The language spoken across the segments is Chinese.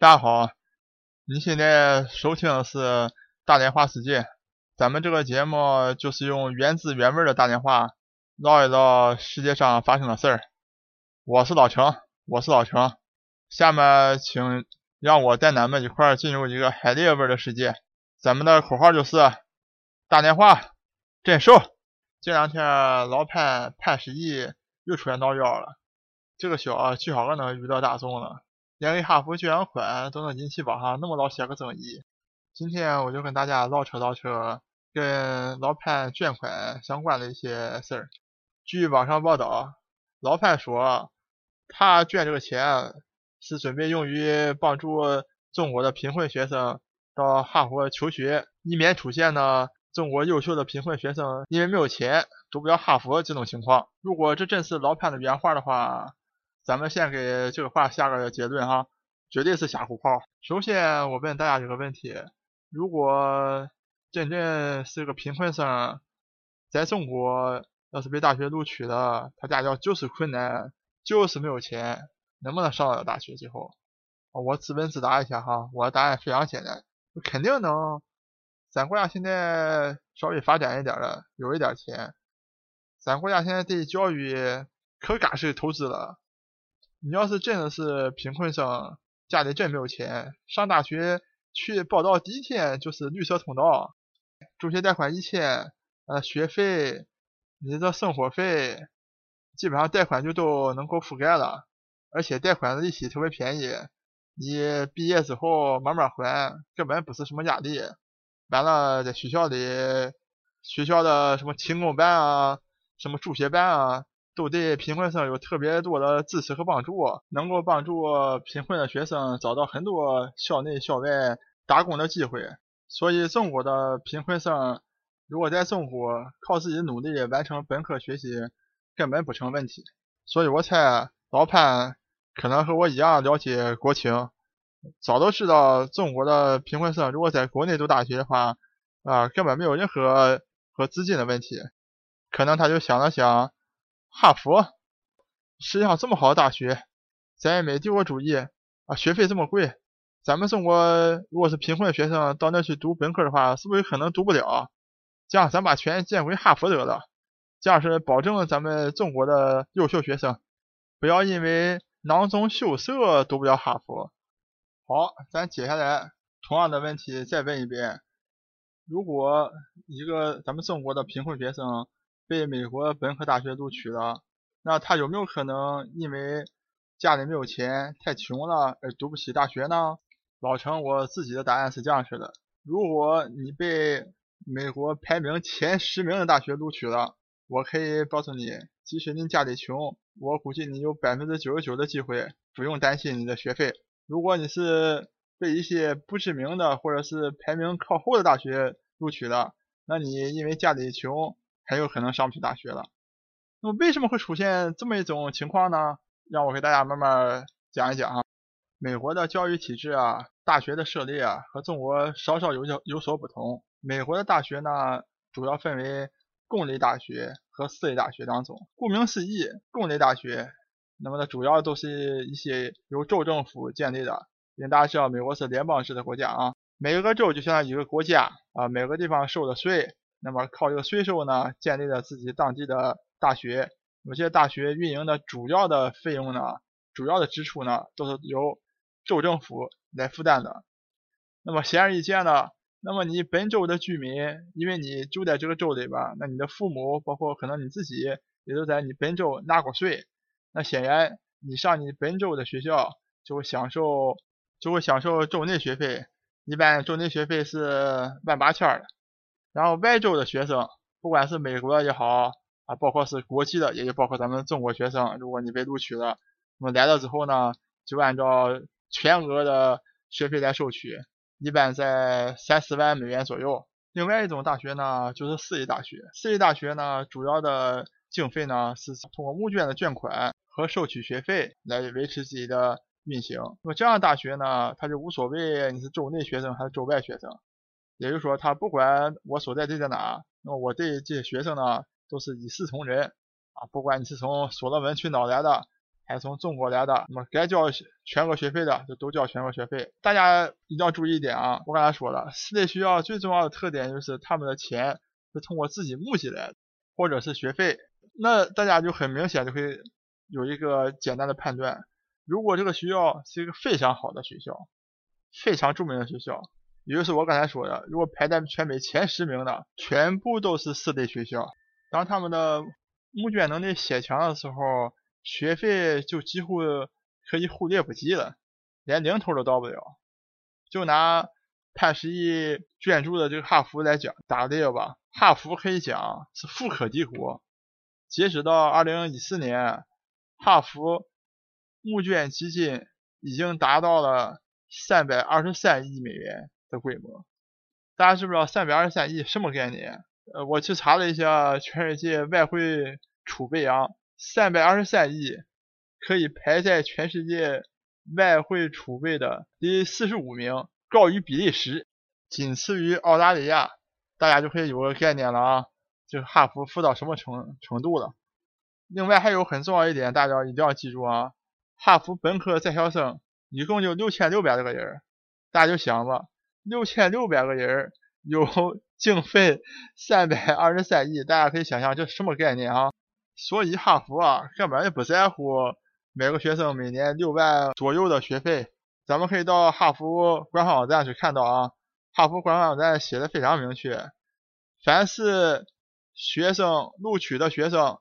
大家好，你现在收听的是大连话世界。咱们这个节目就是用原汁原味的大连话唠一唠世界上发生的事儿。我是老程，我是老程。下面请让我带咱们一块儿进入一个海蛎味的世界。咱们的口号就是大连话真瘦。这两天老潘潘石屹又出来闹腰了，这个小最好能遇到大众了。连个哈佛捐款都能引起网上那么老些个争议。今天我就跟大家唠扯唠扯跟老潘捐款相关的一些事儿。据网上报道，老潘说他捐这个钱是准备用于帮助中国的贫困学生到哈佛求学，以免出现呢中国优秀的贫困学生因为没有钱读不了哈佛这种情况。如果这真是老潘的原话的话，咱们先给这个话下个结论哈，绝对是瞎胡炮。首先，我问大家一个问题：如果真正是个贫困生，在中国要是被大学录取了，他家教就是困难，就是没有钱，能不能上了大学？最后，我自问自答一下哈，我的答案非常简单，肯定能。咱国家现在稍微发展一点了，有一点钱，咱国家现在对教育可敢是投资了。你要是真的是贫困生，家里真没有钱，上大学去报到第一天就是绿色通道，助学贷款一千，呃，学费，你的生活费，基本上贷款就都能够覆盖了，而且贷款的利息特别便宜，你毕业之后慢慢还，根本不是什么压力。完了，在学校里，学校的什么勤工办啊，什么助学办啊。都对贫困生有特别多的支持和帮助，能够帮助贫困的学生找到很多校内校外打工的机会。所以，中国的贫困生如果在中国靠自己努力完成本科学习，根本不成问题。所以我猜老潘可能和我一样了解国情，早都知道中国的贫困生如果在国内读大学的话，啊，根本没有任何和资金的问题。可能他就想了想。哈佛，世界上这么好的大学，咱也没帝国主义啊，学费这么贵，咱们中国如果是贫困的学生到那去读本科的话，是不是有可能读不了？这样咱把钱建回哈佛得了，这样是保证咱们中国的优秀学生不要因为囊中羞涩读不了哈佛。好，咱接下来同样的问题再问一遍：如果一个咱们中国的贫困学生，被美国本科大学录取了，那他有没有可能因为家里没有钱，太穷了而读不起大学呢？老程，我自己的答案是这样式的：如果你被美国排名前十名的大学录取了，我可以告诉你，即使您家里穷，我估计你有百分之九十九的机会不用担心你的学费。如果你是被一些不知名的或者是排名靠后的大学录取了，那你因为家里穷。很有可能上不去大学了。那么为什么会出现这么一种情况呢？让我给大家慢慢讲一讲哈。美国的教育体制啊，大学的设立啊，和中国稍稍有有有所不同。美国的大学呢，主要分为公立大学和私立大学两种。顾名思义，公立大学，那么呢，主要都是一些由州政府建立的。因为大家知道，美国是联邦制的国家啊，每个州就相当于一个国家啊，每个地方收的税。那么靠这个税收呢，建立了自己当地的大学。有些大学运营的主要的费用呢，主要的支出呢，都是由州政府来负担的。那么显而易见的，那么你本州的居民，因为你住在这个州里边，那你的父母，包括可能你自己，也都在你本州纳过税。那显然，你上你本州的学校，就会享受，就会享受州内学费。一般州内学费是万八千的。然后外州的学生，不管是美国的也好啊，包括是国际的，也就包括咱们中国学生，如果你被录取了，那么来了之后呢，就按照全额的学费来收取，一般在三四万美元左右。另外一种大学呢，就是私立大学。私立大学呢，主要的经费呢是通过募捐的捐款和收取学费来维持自己的运行。那么这样大学呢，它就无所谓你是州内学生还是州外学生。也就是说，他不管我所在地在哪，那么我对这些学生呢，都是一视同仁啊。不管你是从所罗门群岛来的，还是从中国来的，那么该交全额学费的就都交全额学费。大家一定要注意一点啊，我刚才说了，私立学校最重要的特点就是他们的钱是通过自己募集来的，或者是学费。那大家就很明显就会有一个简单的判断，如果这个学校是一个非常好的学校，非常著名的学校，也就是我刚才说的，如果排在全美前十名的，全部都是私立学校，当他们的募捐能力写强的时候，学费就几乎可以忽略不计了，连零头都到不了。就拿潘石屹捐助的这个哈佛来讲，打个例子吧，哈佛可以讲是富可敌国。截止到二零一四年，哈佛募捐基金已经达到了三百二十三亿美元的规模。大家知不知道三百二十三亿什么概念？呃，我去查了一下全世界外汇储备啊，三百二十三亿可以排在全世界外汇储备的第四十五名，高于比利时，仅次于澳大利亚。大家就可以有个概念了啊。就哈佛富到什么程程度了？另外还有很重要一点，大家一定要记住啊！哈佛本科在校生一共就六千六百多个人，大家就想吧，六千六百个人有 经费三百二十三亿，大家可以想象这什么概念啊？所以哈佛啊根本就不在乎每个学生每年六万左右的学费。咱们可以到哈佛官方网站去看到啊，哈佛官方网站写的非常明确，凡是学生录取的学生，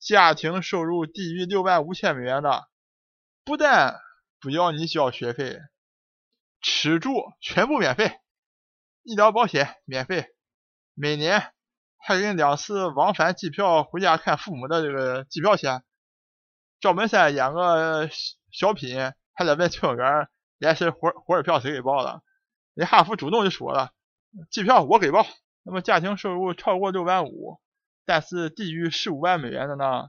家庭收入低于六万五千美元的，不但不要你交学费，吃住全部免费，医疗保险免费，每年还给你两次往返机票回家看父母的这个机票钱。赵本山演个小品，还得问乘务员，连是火火车票谁给报的？人哈佛主动就说了，机票我给报。那么家庭收入超过六万五，但是低于十五万美元的呢？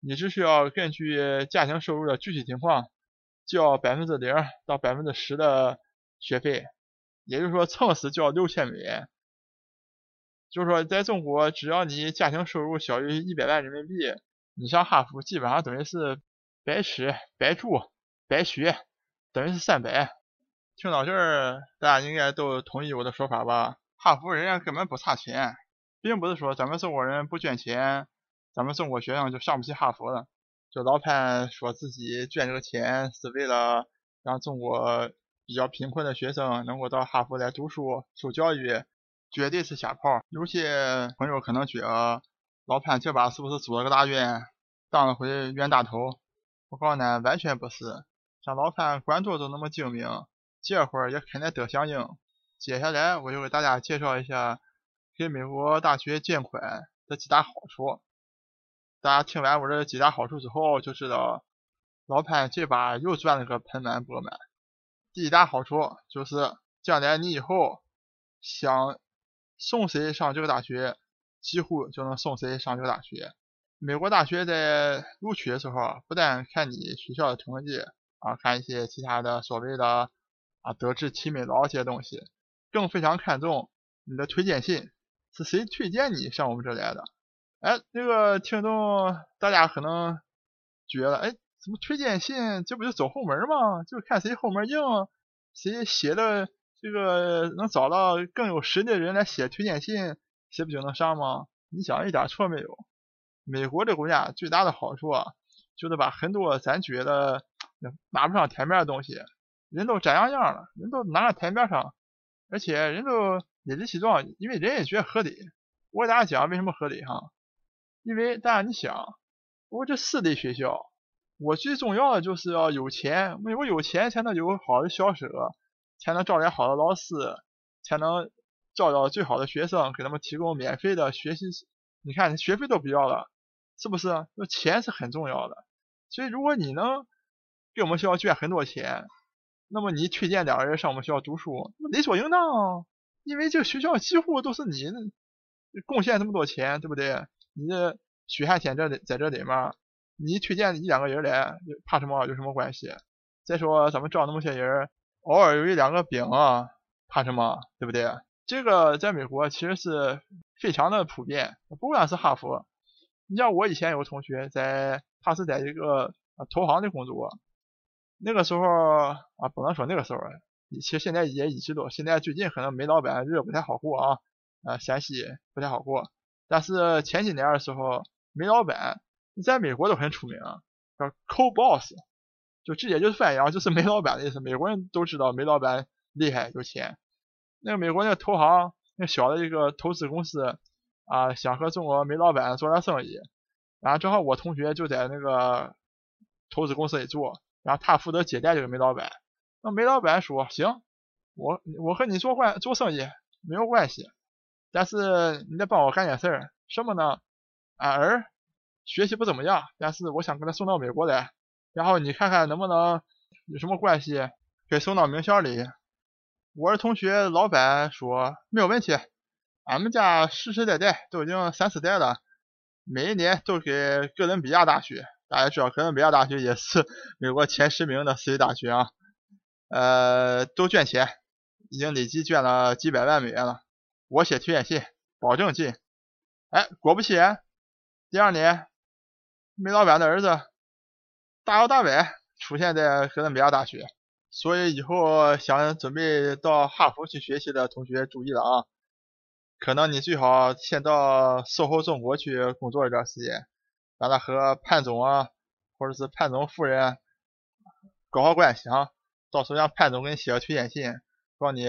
你只需要根据家庭收入的具体情况，交百分之零到百分之十的学费，也就是说撑死交六千美元。就是说在中国，只要你家庭收入小于一百万人民币，你上哈佛基本上等于是白吃白住白学，等于是三百。听到这儿，大家应该都同意我的说法吧？哈佛人家根本不差钱，并不是说咱们中国人不捐钱，咱们中国学生就上不起哈佛了。就老潘说自己捐这个钱是为了让中国比较贫困的学生能够到哈佛来读书受教育，绝对是瞎炮。有些朋友可能觉得老潘这把是不是组了个大院，当了回冤大头？我告诉你，完全不是。像老潘官做都那么精明，这会儿也肯定得响应。接下来我就给大家介绍一下给美国大学捐款的几大好处。大家听完我这几大好处之后，就知道老潘这把又赚了个盆满钵满。第一大好处就是将来你以后想送谁上这个大学，几乎就能送谁上这个大学。美国大学在录取的时候，不但看你学校的成绩啊，看一些其他的所谓的啊德智体美劳这些东西。更非常看重你的推荐信是谁推荐你上我们这来的？哎，这个听众大家可能觉得，哎，怎么推荐信？这不就走后门吗？就看谁后门硬，谁写的这个能找到更有实力的人来写推荐信，谁不就能上吗？你想一点错没有？美国这国家最大的好处啊，就是把很多咱觉得拿不上台面的东西，人都展样样了，人都拿上台面上。而且人都理直气壮，因为人也觉得合理。我给大家讲为什么合理哈，因为大家你想，我这私立学校，我最重要的就是要有钱，为我有钱才能有好的校舍，才能招来好的老师，才能招到最好的学生，给他们提供免费的学习。你看学费都不要了，是不是？那钱是很重要的。所以如果你能给我们学校捐很多钱，那么你推荐两个人上我们学校读书，理所应当，因为这个学校几乎都是你贡献这么多钱，对不对？你这血汗钱这在这里面，你推荐一两个人来，怕什么？有什么关系？再说咱们招那么些人，偶尔有一两个饼啊，怕什么？对不对？这个在美国其实是非常的普遍，不管是哈佛，你像我以前有个同学在，他是在一个投行的工作。那个时候啊，不能说那个时候，其实现在也一直都，现在最近可能煤老板日子不太好过啊，啊，陕西不太好过。但是前几年的时候，煤老板在美国都很出名，叫 Co Boss，就直接就是翻译啊，就是煤老板的意思。美国人都知道煤老板厉害有钱。那个美国那个投行，那小的一个投资公司啊，想和中国煤老板做点生意，然后正好我同学就在那个投资公司里做。然后他负责接待这个煤老板，那煤老板说行，我我和你做关做生意没有关系，但是你得帮我干点事儿，什么呢？俺儿学习不怎么样，但是我想给他送到美国来，然后你看看能不能有什么关系，给送到名校里。我的同学老板说没有问题，俺们家世世代代都已经三四代了，每一年都给哥伦比亚大学。大家知道，哥伦比亚大学也是美国前十名的私立大学啊，呃，都捐钱，已经累计捐了几百万美元了。我写推荐信，保证进。哎，果不其然，第二年，煤老板的儿子大摇大摆出现在哥伦比亚大学。所以以后想准备到哈佛去学习的同学注意了啊，可能你最好先到售后中国去工作一段时间。让他和潘总啊，或者是潘总夫人搞好关系啊，到时候让潘总给你写个推荐信，帮你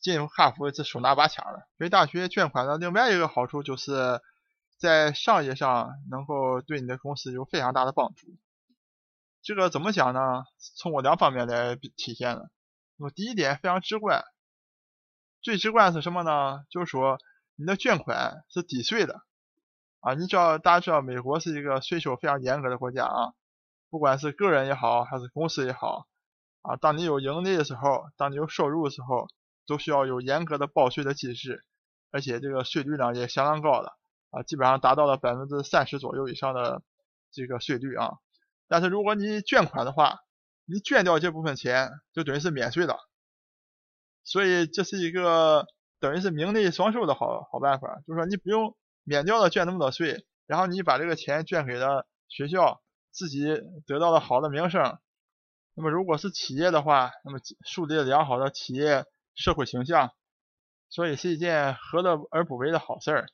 进入哈佛是手拿把掐的。给大学捐款的另外一个好处就是在商业上能够对你的公司有非常大的帮助。这个怎么讲呢？从我两方面来体现的。那么第一点非常直观，最直观是什么呢？就是说你的捐款是抵税的。啊，你知道，大家知道，美国是一个税收非常严格的国家啊，不管是个人也好，还是公司也好，啊，当你有盈利的时候，当你有收入的时候，都需要有严格的报税的机制，而且这个税率呢也相当高的，啊，基本上达到了百分之三十左右以上的这个税率啊。但是如果你捐款的话，你捐掉这部分钱，就等于是免税了，所以这是一个等于是名利双收的好好办法，就是说你不用。免掉了捐那么多税，然后你把这个钱捐给了学校，自己得到了好的名声。那么如果是企业的话，那么树立了良好的企业社会形象，所以是一件何乐而不为的好事儿。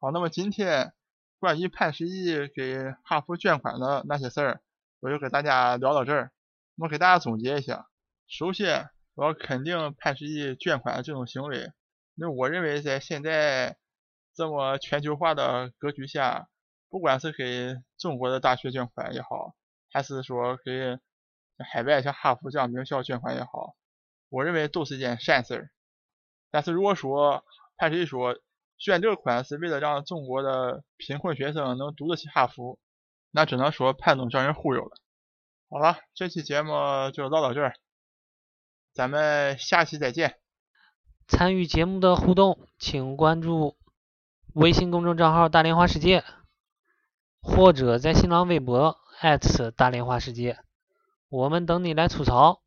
好，那么今天关于潘石屹给哈佛捐款的那些事儿，我就给大家聊到这儿。我给大家总结一下：首先，我要肯定潘石屹捐款的这种行为，那我认为在现在。这么全球化的格局下，不管是给中国的大学捐款也好，还是说给海外像哈佛这样名校捐款也好，我认为都是一件善事儿。但是如果说潘石屹说捐这个款是为了让中国的贫困学生能读得起哈佛，那只能说潘总让人忽悠了。好了，这期节目就唠到这儿，咱们下期再见。参与节目的互动，请关注。微信公众账号“大连花世界”，或者在新浪微博大连花世界，我们等你来吐槽。